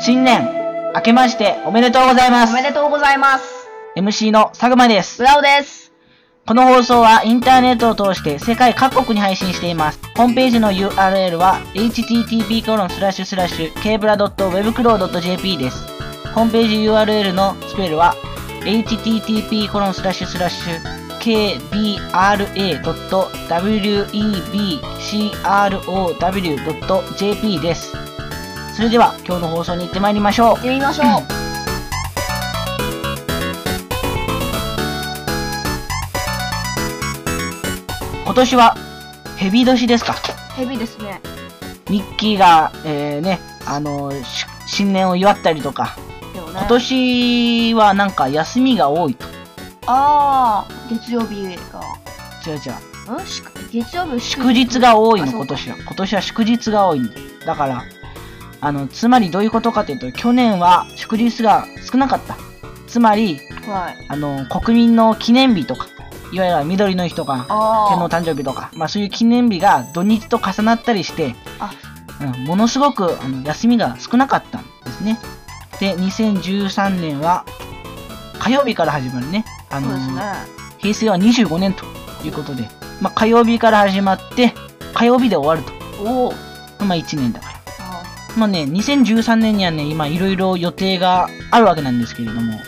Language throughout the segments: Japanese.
新年、明けましておめでとうございますおめ。でとうございます。MC の佐久間です。ブラウです。この放送はインターネットを通して世界各国に配信しています。ホームページの URL は http://kbra.webclaw.jp です。ホームページ URL のスペルは http://kbra.webclaw.jp です。それでは今日の放送に行ってまいりましょう行っ。てみましょう。今年はヘビ年ですか？ヘビですね。ミッキーが、えー、ね、あのし新年を祝ったりとか、ね。今年はなんか休みが多いと。ああ、月曜日が。違う違う。ん？し月曜日？祝日が多いの、今年は。今年は祝日が多いんだよ。だから、あの、つまりどういうことかというと、去年は祝日が少なかった。つまり、はい。あの、国民の記念日とか、いわゆる緑の日とか、あ天皇誕生日とか、まあそういう記念日が土日と重なったりして、あ。うん、ものすごくあの休みが少なかったんですね。で、2013年は火曜日から始まるね。あのね。平成は25年ということで、まあ、火曜日から始まって、火曜日で終わるおお。と。まあ1年だから。あまあね、2013年にはね、今いろいろ予定があるわけなんですけれども、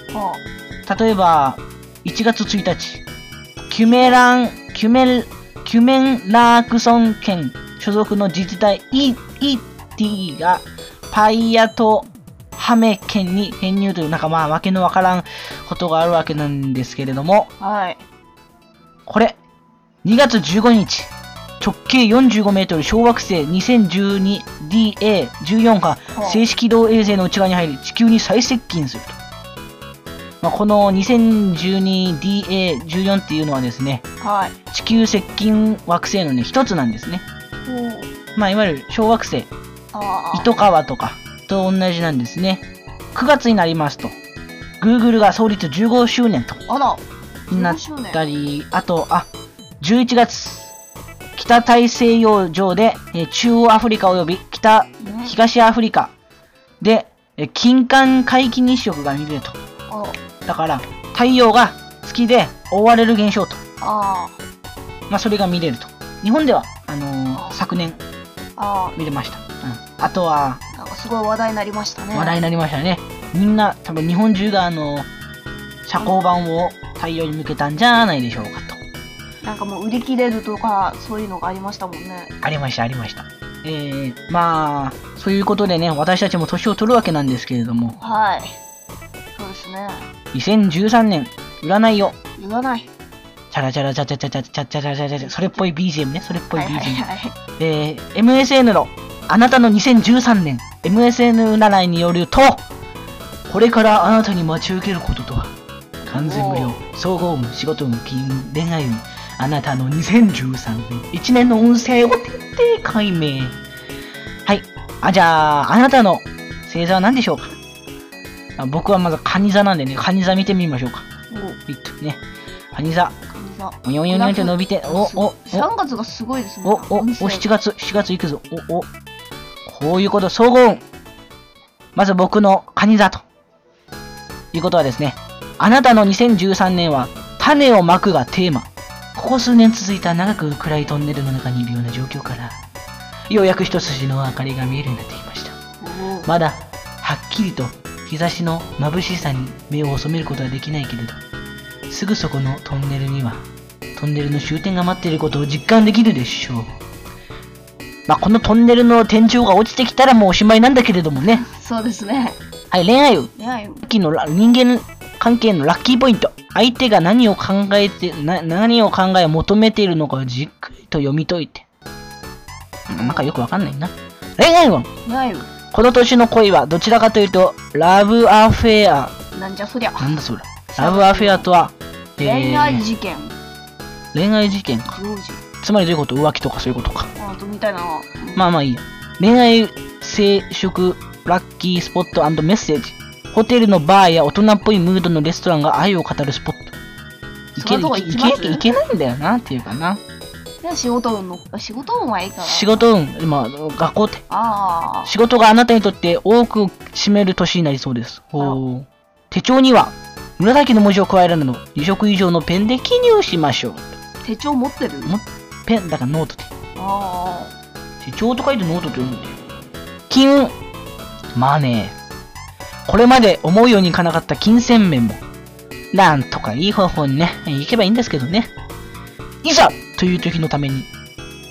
例えば、1月1日、キュメラン、キュメル、キュメンラークソン県所属の自治体 E- ET がパイアトハメ県に編入という、なんかまあ、わけのわからんことがあるわけなんですけれども、あ。はい。これ、2月15日、直径45メートル小惑星 2012DA14 がはあ静止軌道衛星の内側に入り地球に再接近すると。まあ、この 2012DA14 っていうのはですね、はい。地球接近惑星のね、一つなんですね。まあ、いわゆる小惑星。糸川とかと同じなんですね。9月になりますと、Google が創立15周年とあら。なっ15周年たり、あと、あ、11月、北大西洋上で、えー中央アフリカ及び北、ね東アフリカで、えー金環皆既日食が見れると。あだから、太陽が月で覆われる現象と。あ。まあ、それが見れると。日本では、あのーあ昨年あ見れました。うん。あとは、あ。なんかすごい話題になりましたね。話題になりましたね。みんな、多分日本中が、あのー遮光板を太陽に向けたんじゃないでしょうかと。なんかもう売り切れるとか、そういうのがありましたもんね。ありました、ありました。えー、まあ、そういうことでね、私たちも年を取るわけなんですけれども、はい。そうですね。2013年、占いを、言わない。チャラチャラチャチャチャチャチャチャチャチャチャチャそれっぽい BGM ね、それっぽいはいはい BGM。はい。えー、MSN の、あなたの2013年、MSN 占いによると、これからあなたに待ち受けることとは、完全無料、総合運、仕事運、金運、恋愛運、あなたの2013年、1年の運勢を徹底解明。はい。あ、じゃあ、あなたの星座は何でしょうか？あ僕はまず、カニ座なんでね、カニ座見てみましょうか。おえっとね、カニ座。およんよんよんって伸びて、お、お、お、3月がすごいですね。お、お、お、運勢7月、7月行くぞ。お、お。こういうこと、総合運。まず僕のカニ座と。いうことはですね、あなたの2013年は、種をまくがテーマ。ここ数年続いた長く暗いトンネルの中にいるような状況から、ようやく一筋の明かりが見えるようになってきました。おまだ、はっきりと日差しの眩しさに目を染めることはできないけれど、すぐそこのトンネルには、トンネルの終点が待っていることを実感できるでしょう。まあ、このトンネルの天井が落ちてきたらもうおしまいなんだけれどもね。そうですね。はい、恋愛運。いや、さっきのラ人間関係のラッキーポイント。相手が何を考えて、な何を考え求めているのかをじっくりと読み解いて。うんなんかよくわかんないな。恋愛運。いやよ。この年の恋はどちらかというと、ラブアフェア。なんじゃそりゃ。なんだそれ。ラブアフェアとは、えー恋愛事件。恋愛事件か。つまりどういうこと？浮気とかそういうことか。あとみたいな。まあまあいいや。恋愛、生殖、ラッキースポットメッセージ。ホテルのバーや大人っぽいムードのレストランが愛を語るスポット。いける、そんなとこいけ行けないんだよなっていうかな。で、仕事運の、仕事運はいいから。仕事運、まあ、学校って。あ仕事があなたにとって多く占める年になりそうです。ほう。手帳には、紫の文字を加えるなど、2色以上のペンで記入しましょう。あ、手帳持ってる？もペン、だからノートで。あ手帳と書いてノートと読むんだよ。金運。まあね、これまで思うようにいかなかった金銭面も、なんとかいい方法にね、行けばいいんですけどね。いざという時のために、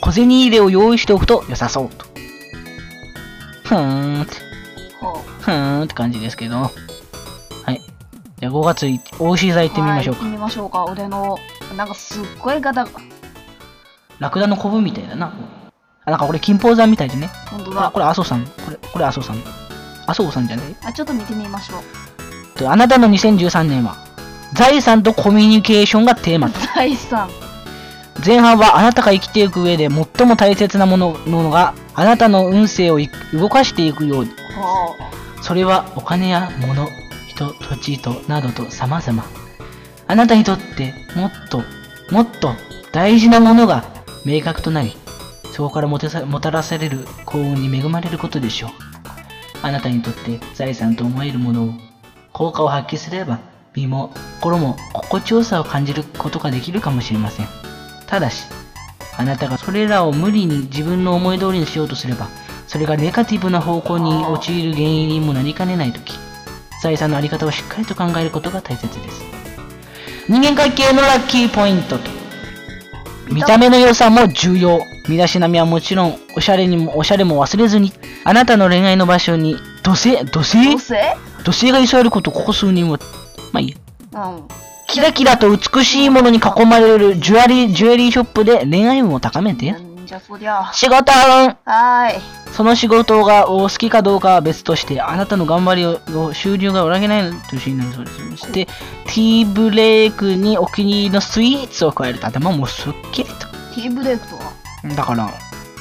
小銭入れを用意しておくと良さそうと。ふーんって、ふーんって感じですけど。はい。じゃあ5月い、大石座行ってみましょうか。はい行ってみましょうか。腕の、なんかすっごいガタが、ラクダのコブみたいだな。あ、なんかこれ金峰山みたいでね。これ、本当だ。これ、阿蘇山。これ、これ阿蘇山。阿蘇山じゃないあ、ちょっと見てみましょう。とあなたの2013年は、財産とコミュニケーションがテーマと。財産。前半はあなたが生きていく上で最も大切なものものがあなたの運勢をい動かしていくように。ほそれはお金や物、人、土地となどと様々。あなたにとってもっと、もっと大事なものが明確となり、そこからもてさもたらされる幸運に恵まれることでしょう。あなたにとって財産と思えるものを効果を発揮すれば、身も心も心地よさを感じることができるかもしれません。ただし、あなたがそれらを無理に自分の思い通りにしようとすれば、それがネガティブな方向に陥る原因にもなりかねないとき、財産のあり方をしっかりと考えることが大切です。人間関係のラッキーポイントと、見た目の良さも重要。身だしなみはもちろん、おしゃれにも、おしゃれも忘れずに、あなたの恋愛の場所に、土星、土う。星？どうせ土星が居座ることここ数年は、まあいいや。うん。キラキラと美しいものに囲まれるジュアリー、ジュエリーショップで恋愛運を高めてじゃそりゃ。仕事運はーい。その仕事がお好きかどうかは別として、あなたの頑張りを、収入が裏切らない年になりそうです。そして、ティーブレイクにお気に入りのスイーツを加えると頭もすっきりと。ティーブレイクと？はだから、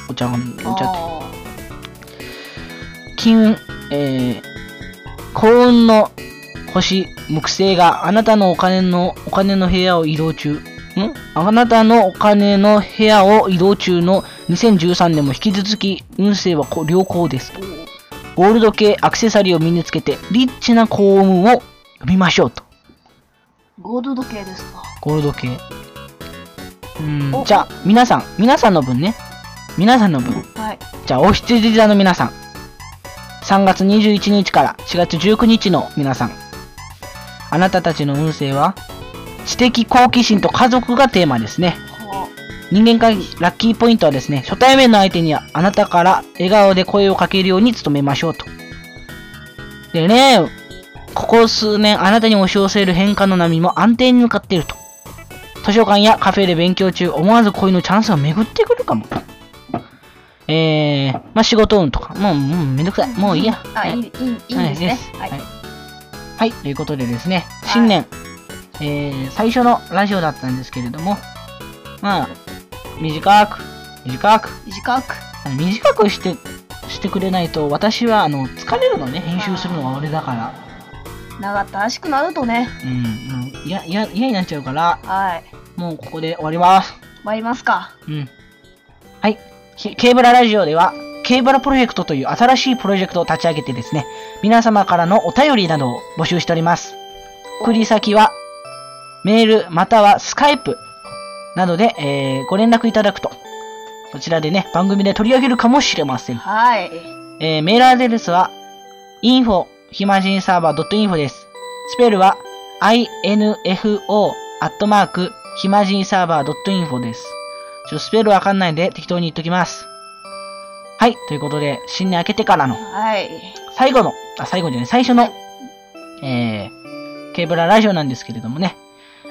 お茶が、お茶って。あ金運、えー、幸運の星、木星があなたのお金の、お金の部屋を移動中。ん？あなたのお金の部屋を移動中の2013年も引き続き運勢はこ良好です。ーゴールド系アクセサリーを身につけて、リッチな幸運を呼びましょうと。ゴールド系ですか。ゴールド系。うんおじゃあ、皆さん、皆さんの分ね。皆さんの分。はい。じゃあ、お羊座の皆さん。3月21日から4月19日の皆さん。あなたたちの運勢は、知的好奇心と家族がテーマですね。は人間関係、ラッキーポイントはですね、初対面の相手にはあなたから笑顔で声をかけるように努めましょうと。でね、ここ数年あなたに押し寄せる変化の波も安定に向かっていると。図書館やカフェで勉強中、思わず恋のチャンスが巡ってくるかも。えー、まあ、仕事運とか、もう、もうめんどくさい。もういいや。あ、はいいい、いい、いいですね。はい。はい。はい、ということでですね、はい新年、えー、最初のラジオだったんですけれども、まあ、短く、短く、短く。あの短くして、してくれないと、私は、あの、疲れるのね、編集するのが俺だから。長ったしくなるとね。うん、いや、いや、嫌になっちゃうから、はい。もうここで終わります。参りますか。うん。はい。ひケーブララジオでは、ケーブラプロジェクトという新しいプロジェクトを立ち上げてですね、皆様からのお便りなどを募集しております。送り先は、メールまたはスカイプなどで、えーご連絡いただくと、こちらでね、番組で取り上げるかもしれません。はい。えーメールアドレスは、info ひまじんサーバー .info です。スペルは、info アットマークひまじんサーバー .info です。ちょっとスペルわかんないんで適当に言っときます。はい。ということで、新年明けてからのはい。最後の、あ、最後じゃない、最初の、えー、ケーブララジオなんですけれどもね、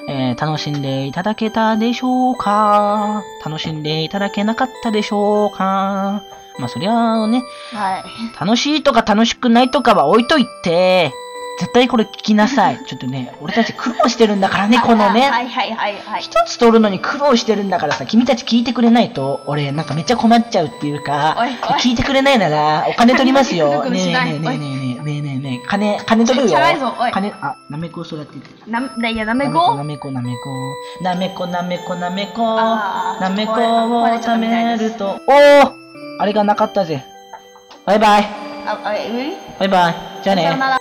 えー、楽しんでいただけたでしょうか？楽しんでいただけなかったでしょうか？まあ、そりゃあね、はい。楽しいとか楽しくないとかは置いといて、絶対これ聞きなさい。ちょっとね、俺たち苦労してるんだからね、このね。はいはいはいはい。一つ取るのに苦労してるんだからさ、君たち聞いてくれないと、俺なんかめっちゃ困っちゃうっていうか、おいおい聞いてくれないなら、お金取りますよ。ねえねえねえねえねえねえねえ、金、金取るよ。あャラいぞ、おい。金、あ、なめこ育ててな、いや、なめこなめこなめこ。なめこなめこなめこ。なめこを食べると。おおあれがなかったぜ。バイバイ。あ、あ、えバイバイ。じゃあね。